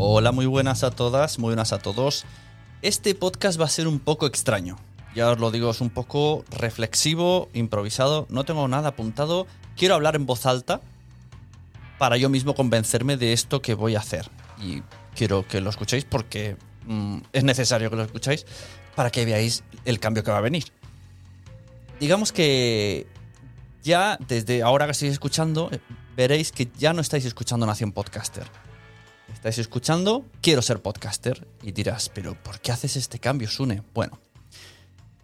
Hola, muy buenas a todas, muy buenas a todos. Este podcast va a ser un poco extraño. Ya os lo digo, es un poco reflexivo, improvisado, no tengo nada apuntado. Quiero hablar en voz alta para yo mismo convencerme de esto que voy a hacer. Y quiero que lo escuchéis porque mm, es necesario que lo escuchéis para que veáis el cambio que va a venir. Digamos que ya desde ahora que estáis escuchando, eh, veréis que ya no estáis escuchando Nación Podcaster. Estáis escuchando Quiero ser podcaster y dirás, pero ¿por qué haces este cambio, Sune? Bueno,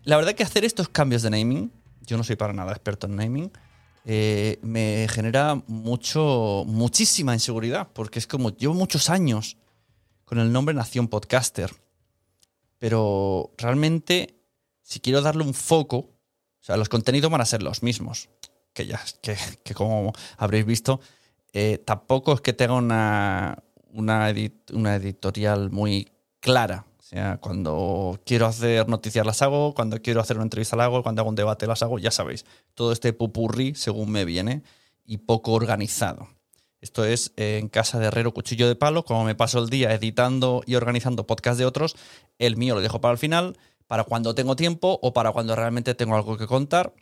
la verdad que hacer estos cambios de naming, yo no soy para nada experto en naming, eh, me genera mucho, muchísima inseguridad, porque es como, llevo muchos años con el nombre Nación Podcaster, pero realmente, si quiero darle un foco, o sea, los contenidos van a ser los mismos, que ya, que, como habréis visto, eh, tampoco es que tenga una, una, una editorial muy clara. O sea, cuando quiero hacer noticias las hago, cuando quiero hacer una entrevista las hago, cuando hago un debate las hago, ya sabéis. Todo este pupurri según me viene y poco organizado. Esto es en casa de herrero cuchillo de palo, como me paso el día editando y organizando podcast de otros, el mío lo dejo para el final, para cuando tengo tiempo o para cuando realmente tengo algo que contar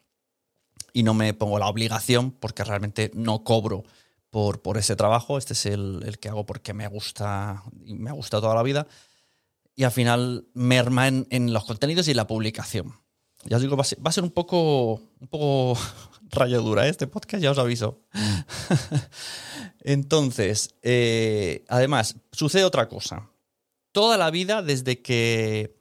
y no me pongo la obligación porque realmente no cobro por, por ese trabajo. Este es el, el que hago porque me gusta y me ha gustado toda la vida. Y al final merma en, los contenidos y la publicación. Ya os digo, va a ser, un poco, un poco rayadura ¿eh? este podcast, ya os aviso. Entonces, eh, además, sucede otra cosa. Toda la vida, desde que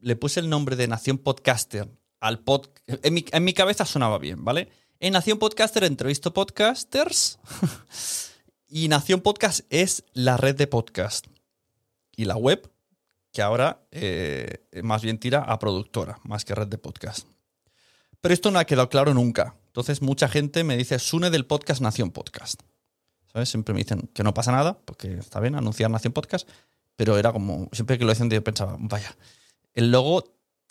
le puse el nombre de Nación Podcaster al pod... En mi, en mi cabeza sonaba bien, ¿vale? En Nación Podcaster entrevisto podcasters y Nación Podcast es la red de podcast. Y la web, que ahora eh, más bien tira a productora, más que red de podcast. Pero esto no ha quedado claro nunca. Entonces mucha gente me dice, Sune del podcast Nación Podcast. ¿Sabes? Siempre me dicen que no pasa nada, porque está bien anunciar Nación Podcast, pero era como, siempre que lo decían yo pensaba, vaya, el logo,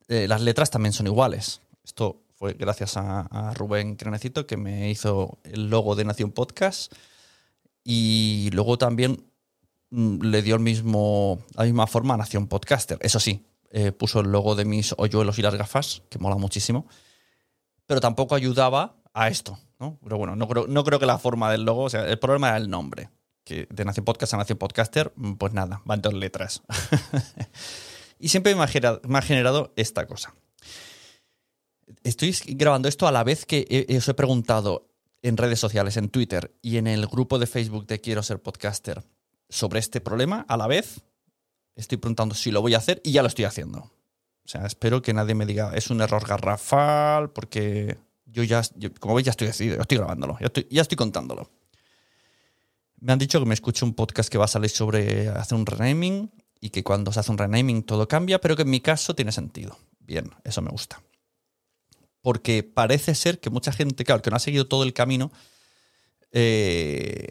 eh, las letras también son iguales. Esto fue gracias a, Rubén Crenecito que me hizo el logo de Nación Podcast y luego también mm, le dio el mismo, la misma forma a Nación Podcaster. Eso sí, eh, puso el logo de mis hoyuelos y las gafas, que mola muchísimo, pero tampoco ayudaba a esto, ¿no? Pero bueno, no creo, no creo que la forma del logo, o sea, el problema era el nombre, que de Nación Podcast a Nación Podcaster, pues nada, van dos letras. y siempre me ha generado esta cosa. Estoy grabando esto a la vez que os he preguntado en redes sociales, en Twitter y en el grupo de Facebook de Quiero ser podcaster sobre este problema. A la vez estoy preguntando si lo voy a hacer y ya lo estoy haciendo. O sea, espero que nadie me diga es un error garrafal porque yo ya, yo- como veis, ya estoy decidido, ya estoy grabándolo, ya estoy, ya estoy contándolo. Me han dicho que me escuche un podcast que va a salir sobre hacer un renaming y que cuando se hace un renaming todo cambia, pero que en mi caso tiene sentido. Bien, eso me gusta. Porque parece ser que mucha gente, claro, que no ha seguido todo el camino, eh,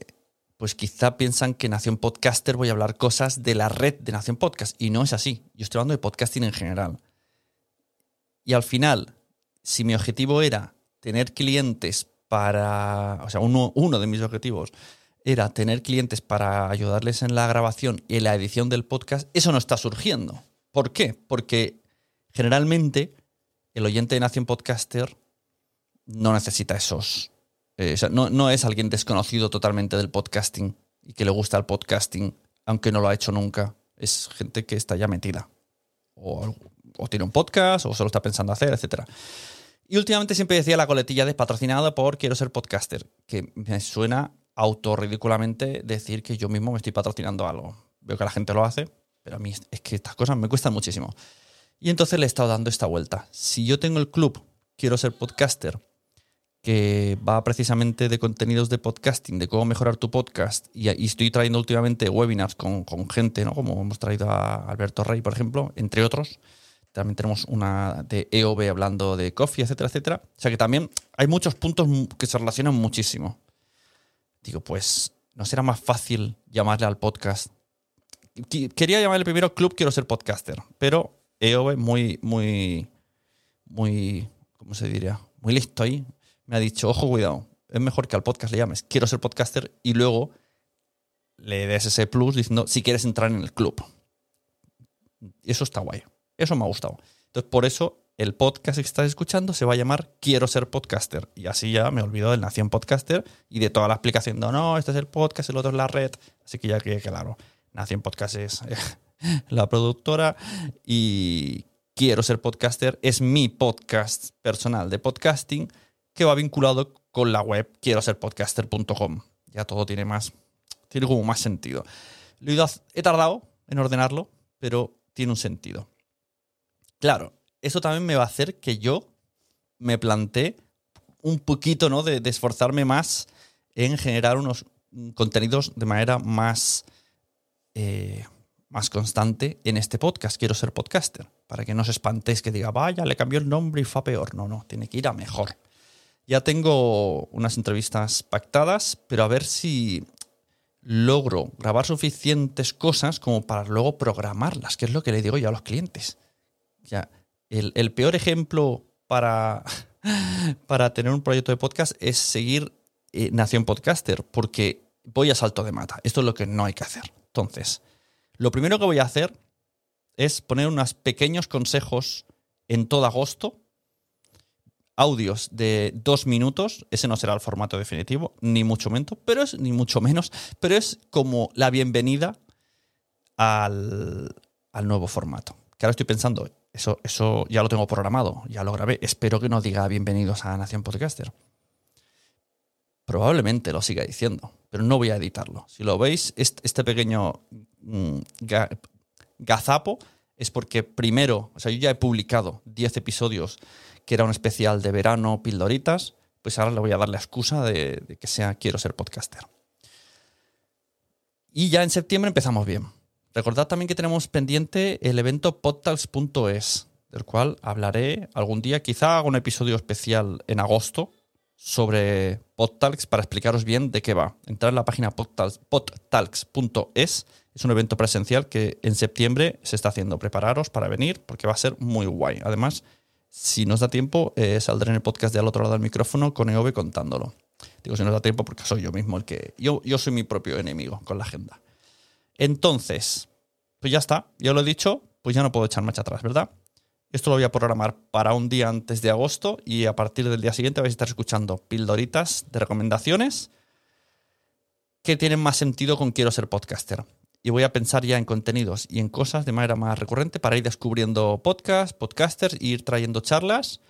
pues quizá piensan que Nación Podcaster voy a hablar cosas de la red de Nación Podcast. Y no es así. Yo estoy hablando de podcasting en general. Y al final, si mi objetivo era tener clientes para. O sea, uno, uno de mis objetivos era tener clientes para ayudarles en la grabación y en la edición del podcast, eso no está surgiendo. ¿Por qué? Porque generalmente el oyente de Nación Podcaster no necesita esos. eh, no, es alguien desconocido totalmente del podcasting y que le gusta el podcasting, aunque no lo ha hecho nunca. Es gente que está ya metida. O, o tiene un podcast, o se lo está pensando hacer, etc. Y últimamente siempre decía la coletilla de patrocinada por Quiero ser podcaster, que me suena autorridículamente decir que yo mismo me estoy patrocinando algo. Veo que la gente lo hace, pero a mí es que estas cosas me cuestan muchísimo. Y entonces le he estado dando esta vuelta. Si yo tengo el club Quiero ser podcaster, que va precisamente de contenidos de podcasting, de cómo mejorar tu podcast, y, estoy trayendo últimamente webinars con, con gente, ¿no? como hemos traído a Alberto Rey, por ejemplo, entre otros. También tenemos una de EOB hablando de coffee, etcétera, etcétera. O sea que también hay muchos puntos que se relacionan muchísimo. Digo, pues, ¿no será más fácil llamarle al podcast? Quería llamarle primero Club Quiero Ser Podcaster, pero EOB muy, muy, muy, ¿cómo se diría? Muy listo ahí. Me ha dicho, ojo, cuidado, es mejor que al podcast le llames Quiero Ser Podcaster y luego le des ese plus diciendo si quieres entrar en el club. Eso está guay. Eso me ha gustado. Entonces, por eso el podcast que estás escuchando se va a llamar Quiero ser podcaster. Y así ya me olvido del Nación Podcaster y de toda la explicación. No, no, este es el podcast, el otro es la red. Así que ya quede claro. Nación Podcast es la productora y Quiero ser podcaster es mi podcast personal de podcasting que va vinculado con la web quiero ser podcaster.com. Ya todo tiene más, tiene como más sentido. He, tardado en ordenarlo, pero tiene un sentido. Claro, eso también me va a hacer que yo me plantee un poquito, ¿no? De, esforzarme más en generar unos contenidos de manera más, eh, más constante en este podcast. Quiero ser podcaster. Para que no os espantéis que diga, vaya, le cambió el nombre y fue peor. No, no, tiene que ir a mejor. Ya tengo unas entrevistas pactadas, pero a ver si logro grabar suficientes cosas como para luego programarlas, que es lo que le digo yo a los clientes. Ya, el, el peor ejemplo para, para tener un proyecto de podcast es seguir eh, Nación Podcaster, porque voy a salto de mata. Esto es lo que no hay que hacer. Entonces, lo primero que voy a hacer es poner unos pequeños consejos en todo agosto audios de dos minutos. Ese no será el formato definitivo, ni mucho menos, pero es, ni mucho menos, pero es como la bienvenida al, al nuevo formato. Que ahora estoy pensando, eso, eso ya lo tengo programado, ya lo grabé. Espero que no diga bienvenidos a Nación Podcaster. Probablemente lo siga diciendo, pero no voy a editarlo. Si lo veis, est- este pequeño mm, ga- gazapo es porque primero, o sea, yo ya he publicado 10 episodios que era un especial de verano, pildoritas, pues ahora le voy a dar la excusa de, de que sea quiero ser podcaster. Y ya en septiembre empezamos bien. Recordad también que tenemos pendiente el evento podtalks.es, del cual hablaré algún día. Quizá haga un episodio especial en agosto sobre podtalks para explicaros bien de qué va. Entrar en la página podtalks- podtalks.es. Es un evento presencial que en septiembre se está haciendo. Prepararos para venir porque va a ser muy guay. Además, si nos da tiempo, eh, saldré en el podcast de al otro lado del micrófono con EOB contándolo. Digo, si nos da tiempo porque soy yo mismo el que... Yo, yo soy mi propio enemigo con la agenda. Entonces, pues ya está, ya lo he dicho, pues ya no puedo echar marcha atrás, ¿verdad? Esto lo voy a programar para un día antes de agosto y a partir del día siguiente vais a estar escuchando pildoritas de recomendaciones que tienen más sentido con quiero ser podcaster. Y voy a pensar ya en contenidos y en cosas de manera más recurrente para ir descubriendo podcasts, podcasters, e ir trayendo charlas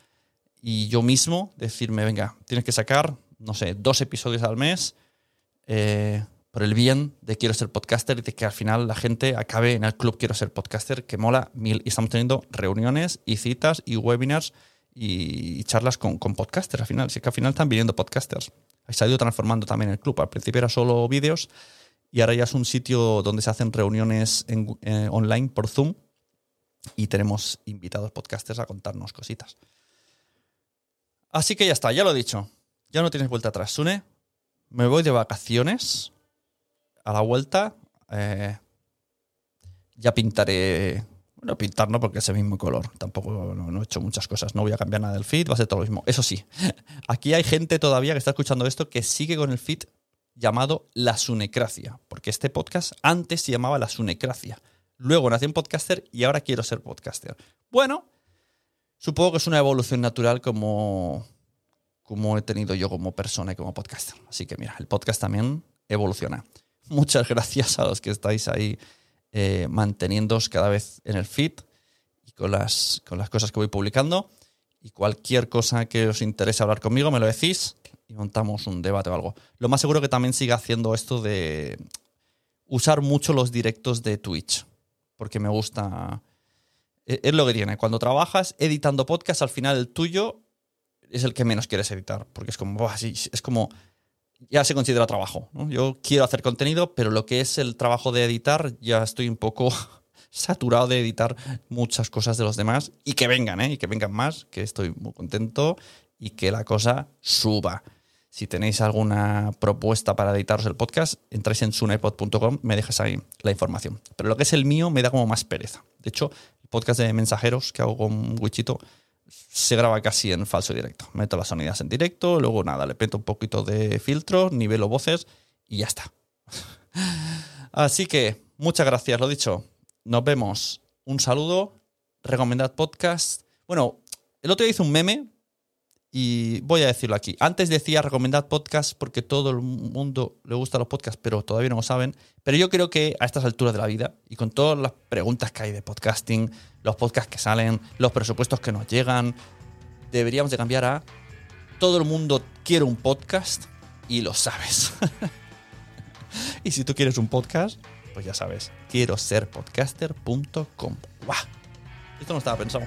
y yo mismo decirme, venga, tienes que sacar, no sé, dos episodios al mes eh, por el bien de quiero ser podcaster y de que al final la gente acabe en el club quiero ser podcaster, que mola mil. Y estamos teniendo reuniones y citas y webinars y charlas con, con podcasters al final. Es que al final están viniendo podcasters. Se ha ido transformando también el club. Al principio era solo vídeos y ahora ya es un sitio donde se hacen reuniones en, eh, online por Zoom y tenemos invitados podcasters a contarnos cositas. Así que ya está, ya lo he dicho. Ya no tienes vuelta atrás. Sune, me voy de vacaciones. A la vuelta eh, ya pintaré bueno, pintar no, porque es el mismo color. Tampoco no, he hecho muchas cosas. No voy a cambiar nada del feed, va a ser todo lo mismo. Eso sí, aquí hay gente todavía que está escuchando esto que sigue con el feed llamado La Sunecracia. Porque este podcast antes se llamaba La Sunecracia. Luego nací en podcaster y ahora quiero ser podcaster. Bueno, supongo que es una evolución natural como, como he tenido yo como persona y como podcaster. Así que mira, el podcast también evoluciona. Muchas gracias a los que estáis ahí eh, manteniéndoos cada vez en el feed y con las, con las cosas que voy publicando. Y cualquier cosa que os interese hablar conmigo, me lo decís y montamos un debate o algo. Lo más seguro que también siga haciendo esto de usar mucho los directos de Twitch, porque me gusta... E, es lo que tiene. Cuando trabajas editando podcast, al final el tuyo es el que menos quieres editar, porque es como, es como ya se considera trabajo. Yo quiero hacer contenido, pero lo que es el trabajo de editar, ya estoy un poco saturado de editar muchas cosas de los demás y que vengan, ¿eh? y que vengan más, que estoy muy contento y que la cosa suba. Si tenéis alguna propuesta para editaros el podcast, entráis en sunepod.com, me dejas ahí la información. Pero lo que es el mío me da como más pereza. De hecho, el podcast de mensajeros que hago con Wichito se graba casi en falso directo. Meto las sonidas en directo, luego nada, le peto un poquito de filtro, nivelo voces y ya está. Así que, muchas gracias, lo dicho. Nos vemos. Un saludo. Recomendad podcast. Bueno, el otro día hice un meme y voy a decirlo aquí. Antes decía recomendad podcast porque todo el mundo le gusta los podcasts, pero todavía no lo saben. Pero yo creo que a estas alturas de la vida y con todas las preguntas que hay de podcasting, los podcasts que salen, los presupuestos que nos llegan, deberíamos de cambiar a todo el mundo quiere un podcast y lo sabes. y si tú quieres un podcast, pues ya sabes, quiero ser podcaster.com. Esto no estaba pensado.